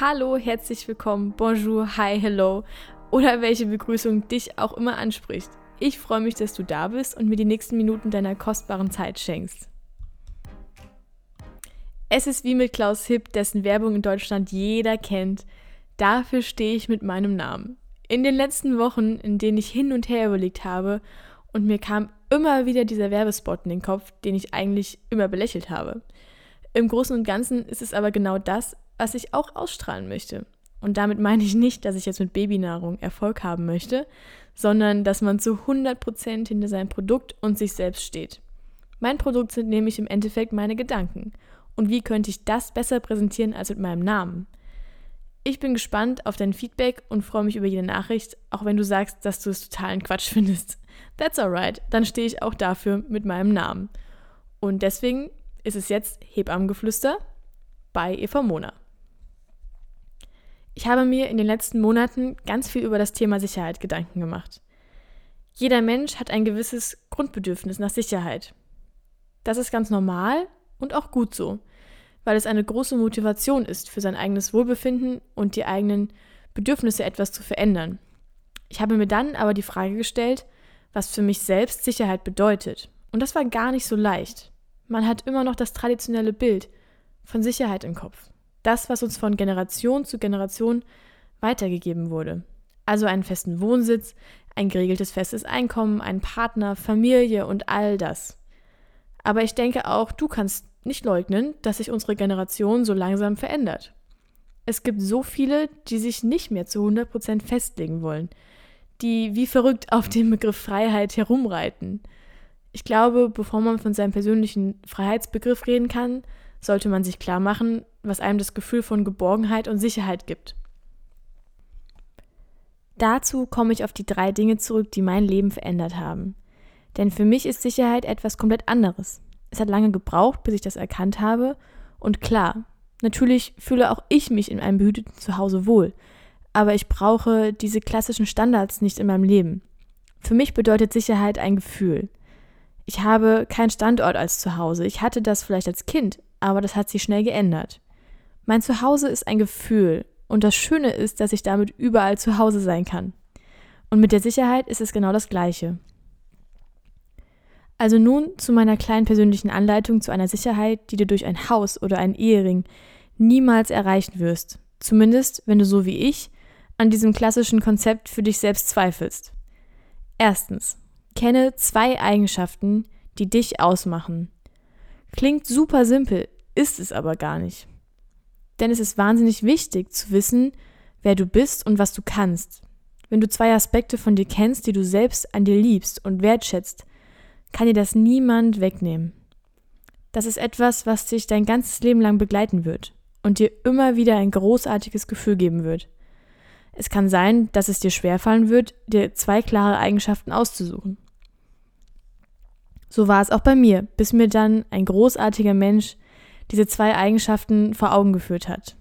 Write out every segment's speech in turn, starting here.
Hallo, herzlich willkommen, bonjour, hi, hello oder welche Begrüßung dich auch immer anspricht. Ich freue mich, dass du da bist und mir die nächsten Minuten deiner kostbaren Zeit schenkst. Es ist wie mit Klaus Hipp, dessen Werbung in Deutschland jeder kennt. Dafür stehe ich mit meinem Namen. In den letzten Wochen, in denen ich hin und her überlegt habe und mir kam immer wieder dieser Werbespot in den Kopf, den ich eigentlich immer belächelt habe. Im Großen und Ganzen ist es aber genau das, was ich auch ausstrahlen möchte. Und damit meine ich nicht, dass ich jetzt mit Babynahrung Erfolg haben möchte, sondern dass man zu 100% hinter seinem Produkt und sich selbst steht. Mein Produkt sind nämlich im Endeffekt meine Gedanken. Und wie könnte ich das besser präsentieren als mit meinem Namen? Ich bin gespannt auf dein Feedback und freue mich über jede Nachricht, auch wenn du sagst, dass du es totalen Quatsch findest. That's alright, dann stehe ich auch dafür mit meinem Namen. Und deswegen ist es jetzt Hebammengeflüster bei Eva Mona. Ich habe mir in den letzten Monaten ganz viel über das Thema Sicherheit Gedanken gemacht. Jeder Mensch hat ein gewisses Grundbedürfnis nach Sicherheit. Das ist ganz normal und auch gut so, weil es eine große Motivation ist für sein eigenes Wohlbefinden und die eigenen Bedürfnisse etwas zu verändern. Ich habe mir dann aber die Frage gestellt, was für mich selbst Sicherheit bedeutet. Und das war gar nicht so leicht. Man hat immer noch das traditionelle Bild von Sicherheit im Kopf das, was uns von Generation zu Generation weitergegeben wurde. Also einen festen Wohnsitz, ein geregeltes festes Einkommen, einen Partner, Familie und all das. Aber ich denke auch, du kannst nicht leugnen, dass sich unsere Generation so langsam verändert. Es gibt so viele, die sich nicht mehr zu 100% festlegen wollen, die wie verrückt auf dem Begriff Freiheit herumreiten. Ich glaube, bevor man von seinem persönlichen Freiheitsbegriff reden kann, sollte man sich klar machen, was einem das Gefühl von Geborgenheit und Sicherheit gibt. Dazu komme ich auf die drei Dinge zurück, die mein Leben verändert haben. Denn für mich ist Sicherheit etwas komplett anderes. Es hat lange gebraucht, bis ich das erkannt habe. Und klar, natürlich fühle auch ich mich in einem behüteten Zuhause wohl. Aber ich brauche diese klassischen Standards nicht in meinem Leben. Für mich bedeutet Sicherheit ein Gefühl. Ich habe keinen Standort als Zuhause. Ich hatte das vielleicht als Kind, aber das hat sich schnell geändert. Mein Zuhause ist ein Gefühl und das Schöne ist, dass ich damit überall zu Hause sein kann. Und mit der Sicherheit ist es genau das Gleiche. Also nun zu meiner kleinen persönlichen Anleitung zu einer Sicherheit, die du durch ein Haus oder einen Ehering niemals erreichen wirst. Zumindest, wenn du so wie ich an diesem klassischen Konzept für dich selbst zweifelst. Erstens, kenne zwei Eigenschaften, die dich ausmachen. Klingt super simpel, ist es aber gar nicht. Denn es ist wahnsinnig wichtig zu wissen, wer du bist und was du kannst. Wenn du zwei Aspekte von dir kennst, die du selbst an dir liebst und wertschätzt, kann dir das niemand wegnehmen. Das ist etwas, was dich dein ganzes Leben lang begleiten wird und dir immer wieder ein großartiges Gefühl geben wird. Es kann sein, dass es dir schwerfallen wird, dir zwei klare Eigenschaften auszusuchen. So war es auch bei mir, bis mir dann ein großartiger Mensch diese zwei Eigenschaften vor Augen geführt hat.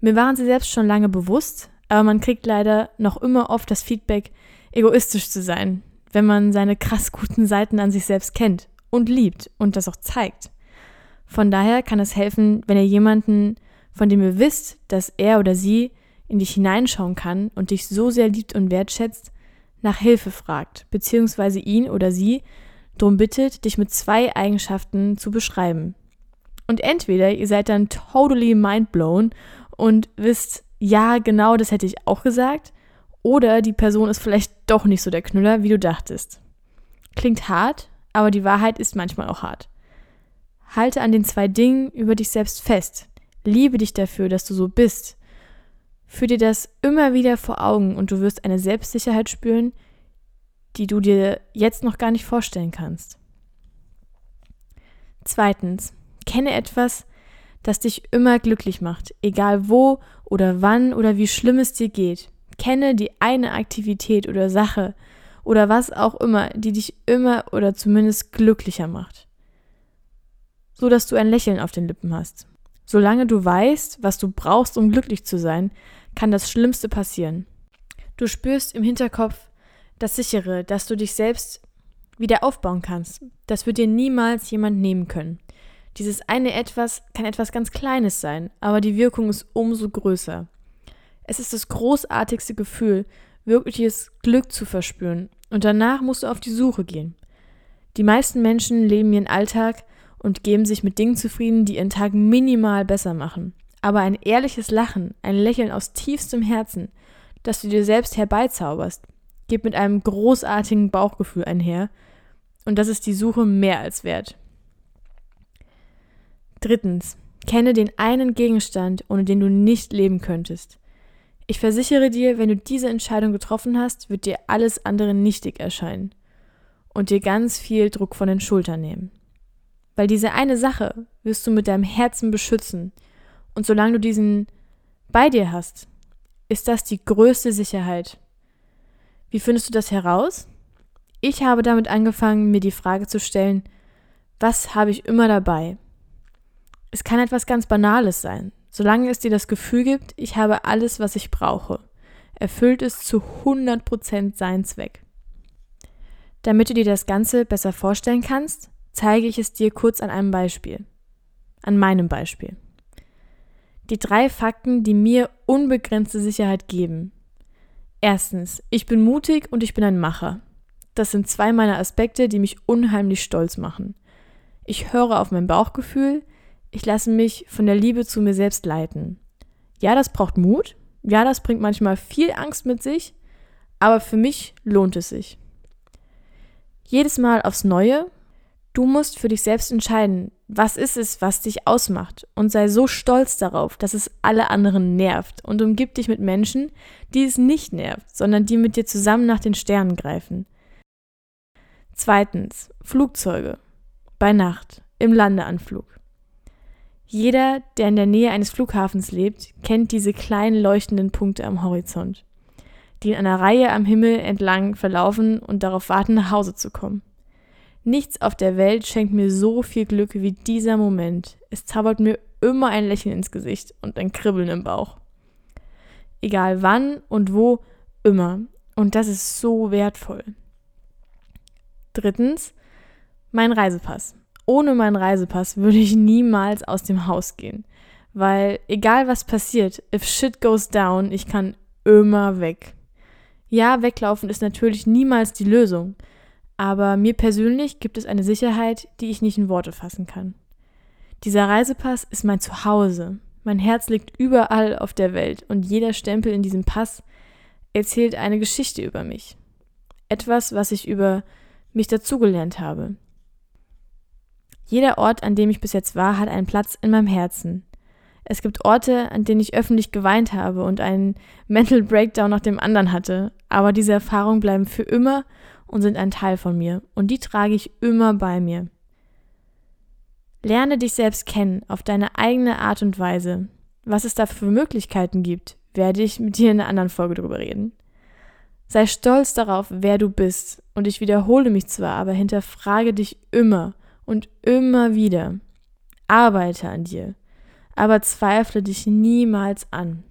Mir waren sie selbst schon lange bewusst, aber man kriegt leider noch immer oft das Feedback, egoistisch zu sein, wenn man seine krass guten Seiten an sich selbst kennt und liebt und das auch zeigt. Von daher kann es helfen, wenn ihr jemanden, von dem ihr wisst, dass er oder sie in dich hineinschauen kann und dich so sehr liebt und wertschätzt, nach Hilfe fragt, beziehungsweise ihn oder sie darum bittet, dich mit zwei Eigenschaften zu beschreiben. Und entweder ihr seid dann totally mindblown und wisst, ja, genau das hätte ich auch gesagt, oder die Person ist vielleicht doch nicht so der Knüller, wie du dachtest. Klingt hart, aber die Wahrheit ist manchmal auch hart. Halte an den zwei Dingen über dich selbst fest. Liebe dich dafür, dass du so bist. Führ dir das immer wieder vor Augen und du wirst eine Selbstsicherheit spüren, die du dir jetzt noch gar nicht vorstellen kannst. Zweitens, kenne etwas, das dich immer glücklich macht, egal wo oder wann oder wie schlimm es dir geht. Kenne die eine Aktivität oder Sache oder was auch immer, die dich immer oder zumindest glücklicher macht. So dass du ein Lächeln auf den Lippen hast. Solange du weißt, was du brauchst, um glücklich zu sein, kann das Schlimmste passieren. Du spürst im Hinterkopf das Sichere, dass du dich selbst wieder aufbauen kannst. Das wird dir niemals jemand nehmen können. Dieses eine etwas kann etwas ganz Kleines sein, aber die Wirkung ist umso größer. Es ist das großartigste Gefühl, wirkliches Glück zu verspüren und danach musst du auf die Suche gehen. Die meisten Menschen leben ihren Alltag und geben sich mit Dingen zufrieden, die ihren Tag minimal besser machen. Aber ein ehrliches Lachen, ein Lächeln aus tiefstem Herzen, das du dir selbst herbeizauberst, geht mit einem großartigen Bauchgefühl einher und das ist die Suche mehr als wert. Drittens, kenne den einen Gegenstand, ohne den du nicht leben könntest. Ich versichere dir, wenn du diese Entscheidung getroffen hast, wird dir alles andere nichtig erscheinen und dir ganz viel Druck von den Schultern nehmen. Weil diese eine Sache wirst du mit deinem Herzen beschützen und solange du diesen bei dir hast, ist das die größte Sicherheit. Wie findest du das heraus? Ich habe damit angefangen, mir die Frage zu stellen, was habe ich immer dabei? Es kann etwas ganz Banales sein, solange es dir das Gefühl gibt, ich habe alles, was ich brauche, erfüllt es zu 100% seinen Zweck. Damit du dir das Ganze besser vorstellen kannst, zeige ich es dir kurz an einem Beispiel. An meinem Beispiel. Die drei Fakten, die mir unbegrenzte Sicherheit geben. Erstens, ich bin mutig und ich bin ein Macher. Das sind zwei meiner Aspekte, die mich unheimlich stolz machen. Ich höre auf mein Bauchgefühl, ich lasse mich von der Liebe zu mir selbst leiten. Ja, das braucht Mut, ja, das bringt manchmal viel Angst mit sich, aber für mich lohnt es sich. Jedes Mal aufs Neue, du musst für dich selbst entscheiden, was ist es, was dich ausmacht und sei so stolz darauf, dass es alle anderen nervt und umgib dich mit Menschen, die es nicht nervt, sondern die mit dir zusammen nach den Sternen greifen. Zweitens, Flugzeuge. Bei Nacht, im Landeanflug. Jeder, der in der Nähe eines Flughafens lebt, kennt diese kleinen leuchtenden Punkte am Horizont, die in einer Reihe am Himmel entlang verlaufen und darauf warten, nach Hause zu kommen. Nichts auf der Welt schenkt mir so viel Glück wie dieser Moment. Es zaubert mir immer ein Lächeln ins Gesicht und ein Kribbeln im Bauch. Egal wann und wo, immer. Und das ist so wertvoll. Drittens, mein Reisepass. Ohne meinen Reisepass würde ich niemals aus dem Haus gehen. Weil egal was passiert, if shit goes down, ich kann immer weg. Ja, weglaufen ist natürlich niemals die Lösung. Aber mir persönlich gibt es eine Sicherheit, die ich nicht in Worte fassen kann. Dieser Reisepass ist mein Zuhause. Mein Herz liegt überall auf der Welt und jeder Stempel in diesem Pass erzählt eine Geschichte über mich. Etwas, was ich über mich dazugelernt habe. Jeder Ort, an dem ich bis jetzt war, hat einen Platz in meinem Herzen. Es gibt Orte, an denen ich öffentlich geweint habe und einen Mental Breakdown nach dem anderen hatte, aber diese Erfahrungen bleiben für immer und sind ein Teil von mir und die trage ich immer bei mir. Lerne dich selbst kennen auf deine eigene Art und Weise. Was es da für Möglichkeiten gibt, werde ich mit dir in einer anderen Folge drüber reden. Sei stolz darauf, wer du bist. Und ich wiederhole mich zwar, aber hinterfrage dich immer und immer wieder. Arbeite an dir, aber zweifle dich niemals an.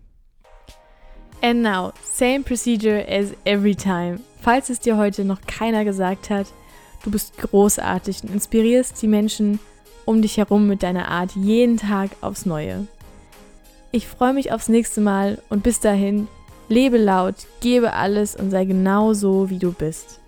And now, same procedure as every time. Falls es dir heute noch keiner gesagt hat, du bist großartig und inspirierst die Menschen um dich herum mit deiner Art jeden Tag aufs Neue. Ich freue mich aufs nächste Mal und bis dahin, Lebe laut, gebe alles und sei genau so, wie du bist.